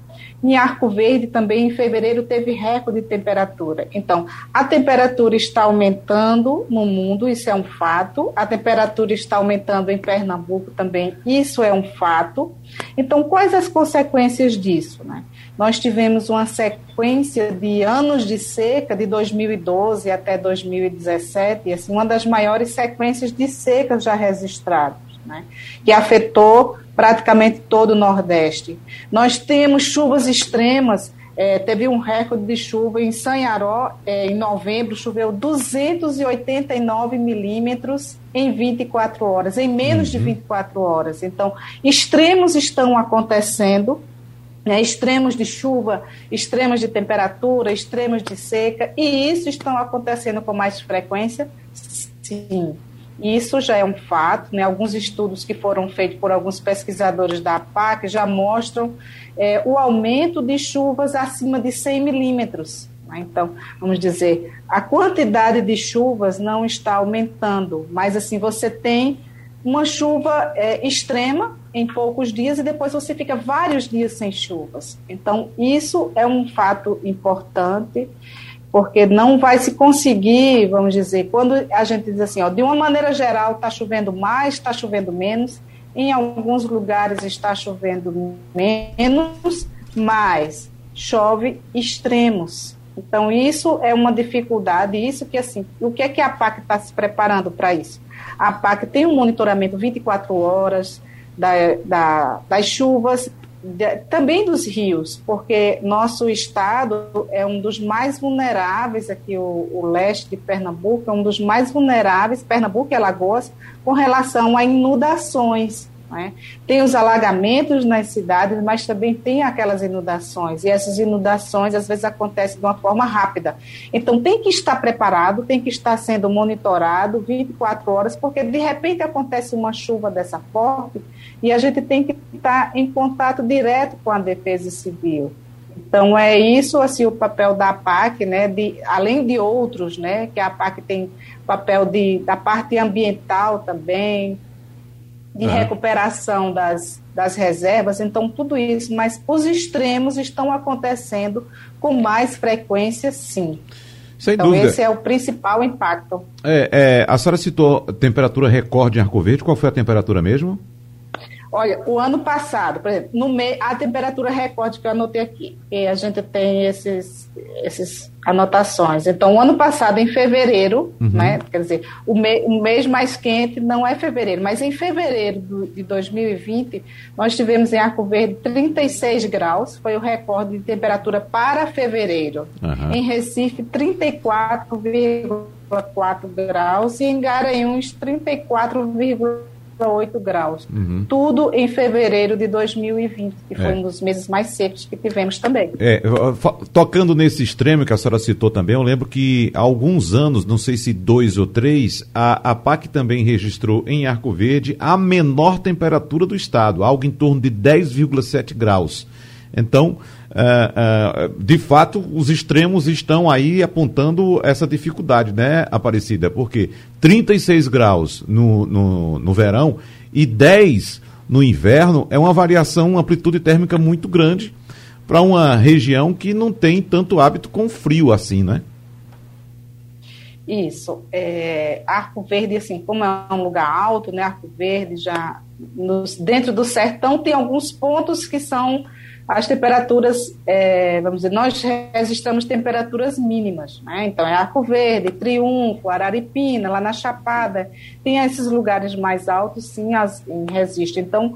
Em Arco Verde também em fevereiro teve recorde de temperatura. Então, a temperatura está aumentando no mundo, isso é um fato. A temperatura está aumentando em Pernambuco também, isso é um fato. Então, quais as consequências disso, né? Nós tivemos uma sequência de anos de seca de 2012 até 2017, assim, uma das maiores sequências de seca já registradas, né? que afetou praticamente todo o Nordeste. Nós temos chuvas extremas é, teve um recorde de chuva em Sanharó, é, em novembro, choveu 289 milímetros em 24 horas, em menos uhum. de 24 horas. Então, extremos estão acontecendo né, extremos de chuva, extremos de temperatura, extremos de seca, e isso estão acontecendo com mais frequência? Sim. Isso já é um fato, né? alguns estudos que foram feitos por alguns pesquisadores da APAC já mostram é, o aumento de chuvas acima de 100 milímetros. Né? Então, vamos dizer, a quantidade de chuvas não está aumentando, mas assim, você tem uma chuva é, extrema em poucos dias e depois você fica vários dias sem chuvas. Então, isso é um fato importante. porque não vai se conseguir, vamos dizer, quando a gente diz assim, ó, de uma maneira geral está chovendo mais, está chovendo menos, em alguns lugares está chovendo menos, mas chove extremos. Então, isso é uma dificuldade, isso que, assim, o que é que a PAC está se preparando para isso? A PAC tem um monitoramento 24 horas da, da, das chuvas, de, também dos rios, porque nosso estado é um dos mais vulneráveis, aqui o, o, leste de Pernambuco é um dos mais vulneráveis, Pernambuco e Alagoas, com relação a inundações. Né? Tem os alagamentos nas cidades, mas também tem aquelas inundações, e essas inundações às vezes acontecem de uma forma rápida. Então tem que estar preparado, tem que estar sendo monitorado 24 horas, porque de repente acontece uma chuva dessa forte e a gente tem que estar em contato direto com a defesa civil. Então é isso assim o papel da PAC, né, de, além de outros, né, que a PAC tem papel de, da parte ambiental também, de uhum. recuperação das, das reservas, então tudo isso, mas os extremos estão acontecendo com mais frequência, sim. Sem então, dúvida. esse é o principal impacto. É, é, a senhora citou temperatura recorde em Arco Verde, qual foi a temperatura mesmo? Olha, o ano passado, por exemplo, no me... a temperatura recorde que eu anotei aqui, e a gente tem esses, esses anotações. Então, o ano passado, em fevereiro, uhum. né, quer dizer, o, me... o mês mais quente não é fevereiro, mas em fevereiro do, de 2020, nós tivemos em Arco Verde 36 graus, foi o recorde de temperatura para fevereiro. Uhum. Em Recife, 34,4 graus e em Garanhuns, 34,4 8 graus. Uhum. Tudo em fevereiro de 2020, que foi é. um dos meses mais secos que tivemos também. É, tocando nesse extremo que a senhora citou também, eu lembro que há alguns anos, não sei se dois ou três, a, a PAC também registrou em Arco Verde a menor temperatura do estado, algo em torno de 10,7 graus. Então, uh, uh, de fato, os extremos estão aí apontando essa dificuldade, né, Aparecida? Porque 36 graus no, no, no verão e 10 no inverno é uma variação, uma amplitude térmica muito grande para uma região que não tem tanto hábito com frio assim, né? Isso. É, Arco Verde, assim, como é um lugar alto, né? Arco Verde já nos, dentro do sertão tem alguns pontos que são as temperaturas, é, vamos dizer, nós registramos temperaturas mínimas, né? Então é Arco Verde, Triunfo, Araripina, lá na Chapada, tem esses lugares mais altos, sim, as, resistem. Então,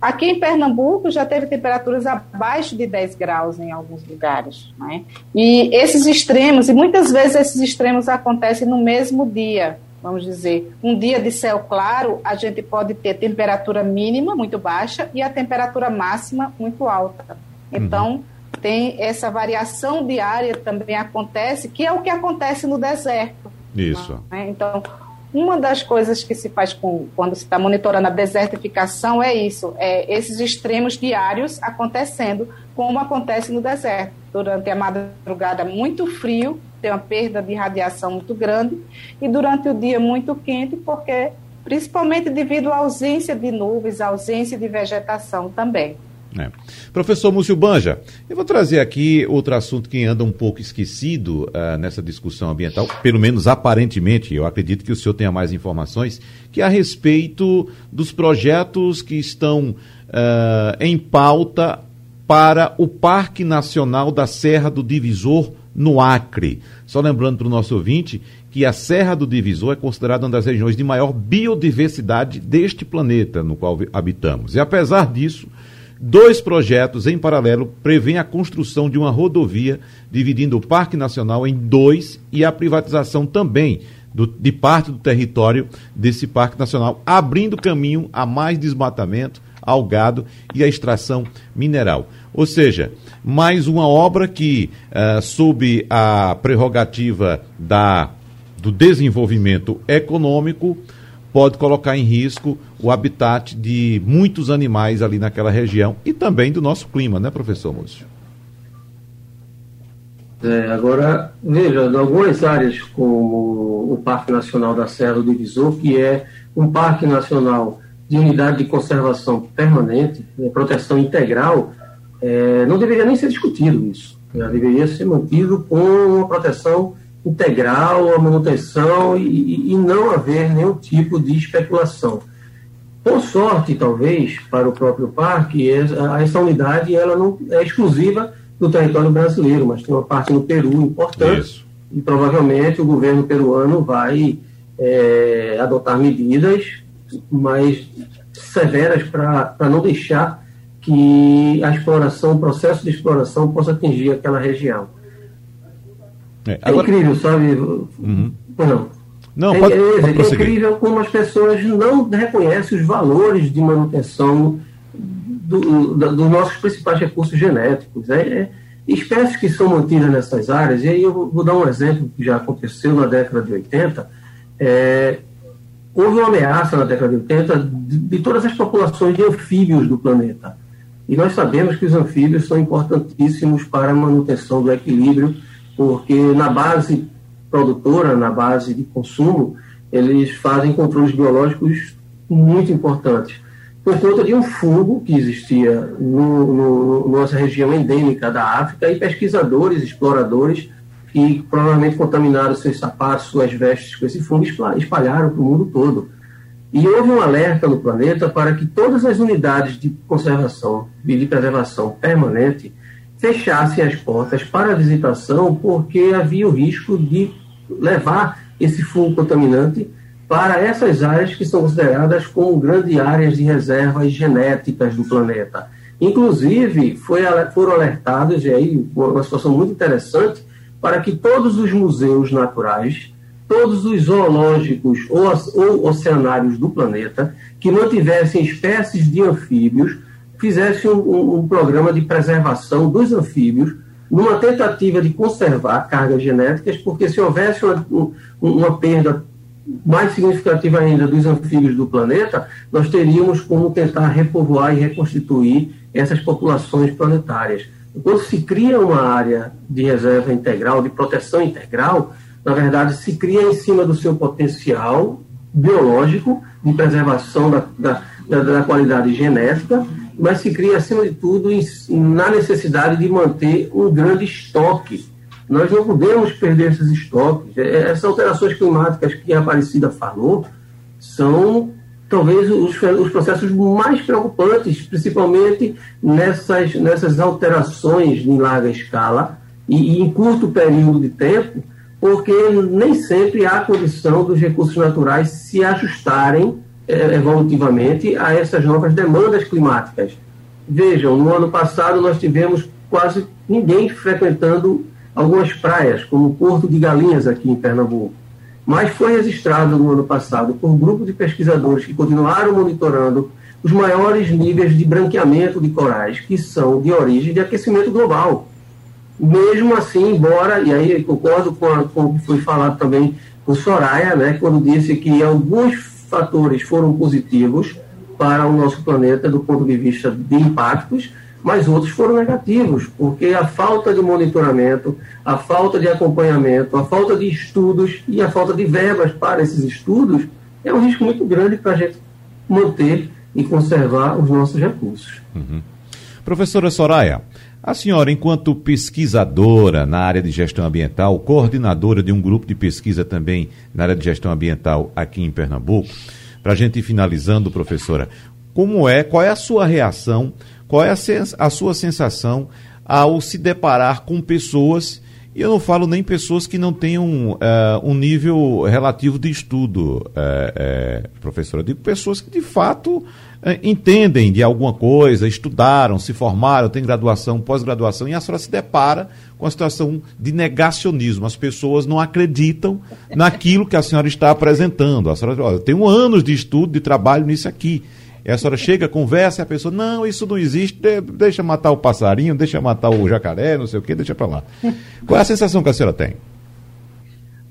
aqui em Pernambuco já teve temperaturas abaixo de 10 graus em alguns lugares, né? E esses extremos, e muitas vezes esses extremos acontecem no mesmo dia, vamos dizer, um dia de céu claro, a gente pode ter temperatura mínima muito baixa e a temperatura máxima muito alta. Então, uhum. tem essa variação diária também acontece, que é o que acontece no deserto. Isso. Né? Então, uma das coisas que se faz com, quando se está monitorando a desertificação é isso, é esses extremos diários acontecendo, como acontece no deserto. Durante a madrugada muito frio, tem uma perda de radiação muito grande, e durante o dia muito quente, porque principalmente devido à ausência de nuvens, à ausência de vegetação também. É. Professor Múcio Banja, eu vou trazer aqui outro assunto que anda um pouco esquecido uh, nessa discussão ambiental, pelo menos aparentemente, eu acredito que o senhor tenha mais informações, que é a respeito dos projetos que estão uh, em pauta para o Parque Nacional da Serra do Divisor, no Acre. Só lembrando para o nosso ouvinte que a Serra do Divisor é considerada uma das regiões de maior biodiversidade deste planeta no qual habitamos. E apesar disso, Dois projetos em paralelo prevêem a construção de uma rodovia dividindo o Parque Nacional em dois e a privatização também do, de parte do território desse Parque Nacional, abrindo caminho a mais desmatamento, ao gado e a extração mineral. Ou seja, mais uma obra que, uh, sob a prerrogativa da, do desenvolvimento econômico, pode colocar em risco o habitat de muitos animais ali naquela região e também do nosso clima, né, professor Múcio? É, agora, veja, algumas áreas como o Parque Nacional da Serra do Divisor, que é um parque nacional de unidade de conservação permanente, de proteção integral, é, não deveria nem ser discutido isso. Já deveria ser mantido com uma proteção integral, a manutenção e, e não haver nenhum tipo de especulação. Por sorte, talvez, para o próprio parque, essa unidade ela não é exclusiva do território brasileiro, mas tem uma parte no Peru importante. Isso. E provavelmente o governo peruano vai é, adotar medidas mais severas para não deixar que a exploração, o processo de exploração possa atingir aquela região. É, é agora... é incrível, sabe? Uhum. Não. Não, pode, é, pode é incrível como as pessoas não reconhecem os valores de manutenção do, do, dos nossos principais recursos genéticos. É, é, espécies que são mantidas nessas áreas, e aí eu vou dar um exemplo que já aconteceu na década de 80. É, houve uma ameaça na década de 80 de, de todas as populações de anfíbios do planeta. E nós sabemos que os anfíbios são importantíssimos para a manutenção do equilíbrio, porque na base produtora, na base de consumo, eles fazem controles biológicos muito importantes. Por conta de um fungo que existia no, no, nossa região endêmica da África e pesquisadores, exploradores, que provavelmente contaminaram seus sapatos, suas vestes com esse fungo espalharam para o mundo todo. E houve um alerta no planeta para que todas as unidades de conservação e de preservação permanente fechassem as portas para a visitação, porque havia o risco de levar esse fungo contaminante para essas áreas que são consideradas como grandes áreas de reservas genéticas do planeta. Inclusive, foi, foram alertados, e aí uma situação muito interessante, para que todos os museus naturais, todos os zoológicos ou, ou oceanários do planeta, que mantivessem espécies de anfíbios, fizessem um, um programa de preservação dos anfíbios numa tentativa de conservar cargas genéticas, porque se houvesse uma, uma perda mais significativa ainda dos anfíbios do planeta, nós teríamos como tentar repovoar e reconstituir essas populações planetárias. Quando se cria uma área de reserva integral, de proteção integral, na verdade, se cria em cima do seu potencial biológico de preservação da, da, da qualidade genética mas se cria, acima de tudo, em, na necessidade de manter um grande estoque. Nós não podemos perder esses estoques. É, essas alterações climáticas que a Aparecida falou são talvez os, os processos mais preocupantes, principalmente nessas, nessas alterações em larga escala e, e em curto período de tempo, porque nem sempre há condição dos recursos naturais se ajustarem evolutivamente a essas novas demandas climáticas. Vejam, no ano passado nós tivemos quase ninguém frequentando algumas praias, como o Porto de Galinhas aqui em Pernambuco. Mas foi registrado no ano passado por um grupo de pesquisadores que continuaram monitorando os maiores níveis de branqueamento de corais, que são de origem de aquecimento global. Mesmo assim, embora, e aí concordo com, a, com o que foi falado também por Soraya, né, quando disse que alguns fatores foram positivos para o nosso planeta do ponto de vista de impactos, mas outros foram negativos, porque a falta de monitoramento, a falta de acompanhamento, a falta de estudos e a falta de verbas para esses estudos é um risco muito grande para a gente manter e conservar os nossos recursos. Uhum. Professora Soraya, a senhora, enquanto pesquisadora na área de gestão ambiental, coordenadora de um grupo de pesquisa também na área de gestão ambiental aqui em Pernambuco, para a gente ir finalizando, professora, como é, qual é a sua reação, qual é a, a sua sensação ao se deparar com pessoas e eu não falo nem pessoas que não tenham uh, um nível relativo de estudo, uh, uh, professora. Eu digo pessoas que de fato entendem de alguma coisa, estudaram, se formaram, têm graduação, pós-graduação, e a senhora se depara com a situação de negacionismo. As pessoas não acreditam naquilo que a senhora está apresentando. A senhora, olha, tenho anos de estudo, de trabalho nisso aqui. E a senhora chega, conversa, e a pessoa, não, isso não existe, deixa matar o passarinho, deixa matar o jacaré, não sei o quê, deixa para lá. Qual é a sensação que a senhora tem?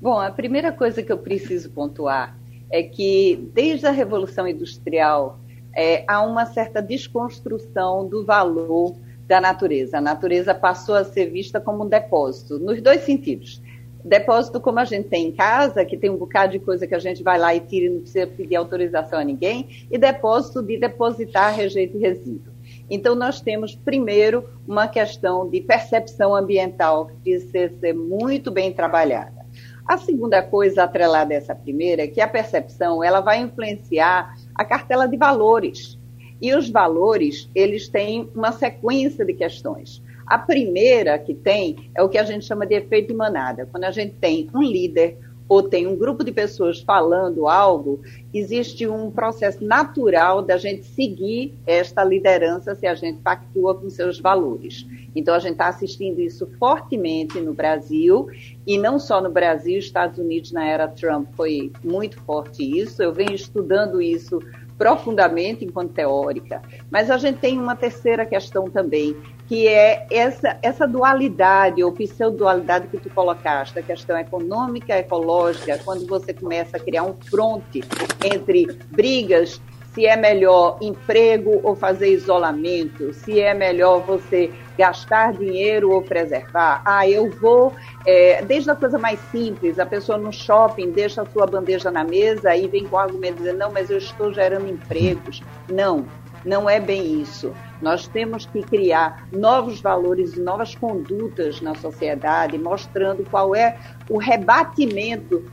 Bom, a primeira coisa que eu preciso pontuar é que desde a Revolução Industrial é, há uma certa desconstrução do valor da natureza. A natureza passou a ser vista como um depósito, nos dois sentidos depósito como a gente tem em casa, que tem um bocado de coisa que a gente vai lá e tira e não precisa pedir autorização a ninguém, e depósito de depositar rejeito e resíduo. Então, nós temos, primeiro, uma questão de percepção ambiental que precisa ser muito bem trabalhada. A segunda coisa atrelada a essa primeira é que a percepção ela vai influenciar a cartela de valores. E os valores, eles têm uma sequência de questões. A primeira que tem é o que a gente chama de efeito de manada. Quando a gente tem um líder ou tem um grupo de pessoas falando algo, existe um processo natural da gente seguir esta liderança se a gente pactua com seus valores. Então, a gente está assistindo isso fortemente no Brasil, e não só no Brasil, Estados Unidos na era Trump foi muito forte isso. Eu venho estudando isso profundamente enquanto teórica, mas a gente tem uma terceira questão também, que é essa, essa dualidade ou pseudo-dualidade que tu colocaste, a questão econômica, ecológica, quando você começa a criar um fronte entre brigas se é melhor emprego ou fazer isolamento, se é melhor você gastar dinheiro ou preservar. Ah, eu vou, é, desde a coisa mais simples, a pessoa no shopping deixa a sua bandeja na mesa e vem com o argumento dizendo, não, mas eu estou gerando empregos. Não, não é bem isso. Nós temos que criar novos valores e novas condutas na sociedade, mostrando qual é o rebatimento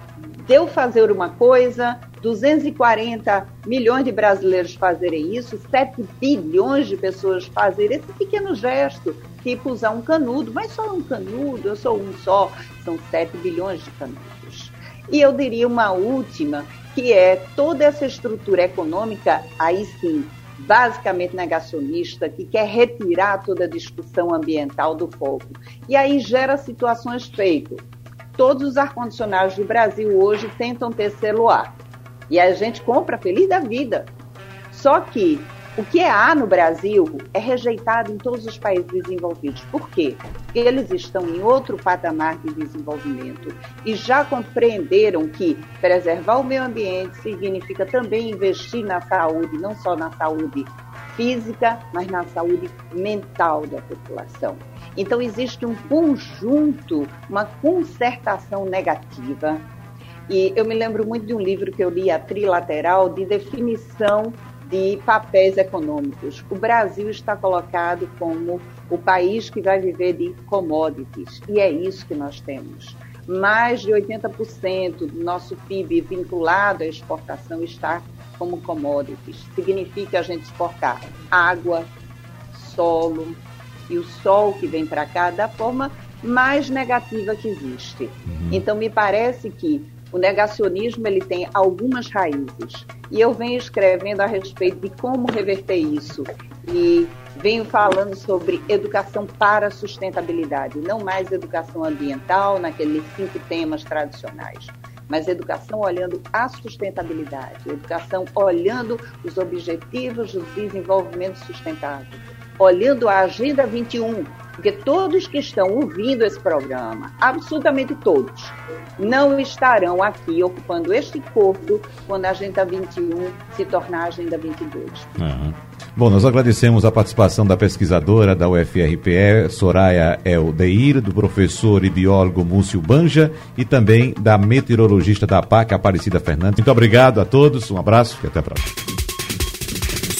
de eu fazer uma coisa, 240 milhões de brasileiros fazerem isso, 7 bilhões de pessoas fazerem esse pequeno gesto, tipo usar um canudo, mas só um canudo, eu sou um só, são 7 bilhões de canudos. E eu diria uma última, que é toda essa estrutura econômica, aí sim, basicamente negacionista, que quer retirar toda a discussão ambiental do foco. E aí gera situações feitas. Todos os ar-condicionados do Brasil hoje tentam ter celular. E a gente compra feliz da vida. Só que o que é A no Brasil é rejeitado em todos os países desenvolvidos. Por quê? Porque eles estão em outro patamar de desenvolvimento e já compreenderam que preservar o meio ambiente significa também investir na saúde, não só na saúde física, mas na saúde mental da população. Então, existe um conjunto, uma concertação negativa. E eu me lembro muito de um livro que eu li, A Trilateral, de definição de papéis econômicos. O Brasil está colocado como o país que vai viver de commodities, e é isso que nós temos. Mais de 80% do nosso PIB vinculado à exportação está como commodities. Significa a gente exportar água, solo e o sol que vem para cá da forma mais negativa que existe. Uhum. Então me parece que o negacionismo ele tem algumas raízes. E eu venho escrevendo a respeito de como reverter isso. E venho falando sobre educação para sustentabilidade, não mais educação ambiental naqueles cinco temas tradicionais, mas educação olhando a sustentabilidade, educação olhando os objetivos do desenvolvimento sustentável, olhando a Agenda 21, porque todos que estão ouvindo esse programa, absolutamente todos, não estarão aqui ocupando este corpo quando a Agenda 21 se tornar a Agenda 22. Uhum. Bom, nós agradecemos a participação da pesquisadora da UFRPE, Soraya Eldeir, do professor e biólogo Múcio Banja e também da meteorologista da PAC, Aparecida Fernandes. Muito obrigado a todos, um abraço e até a próxima.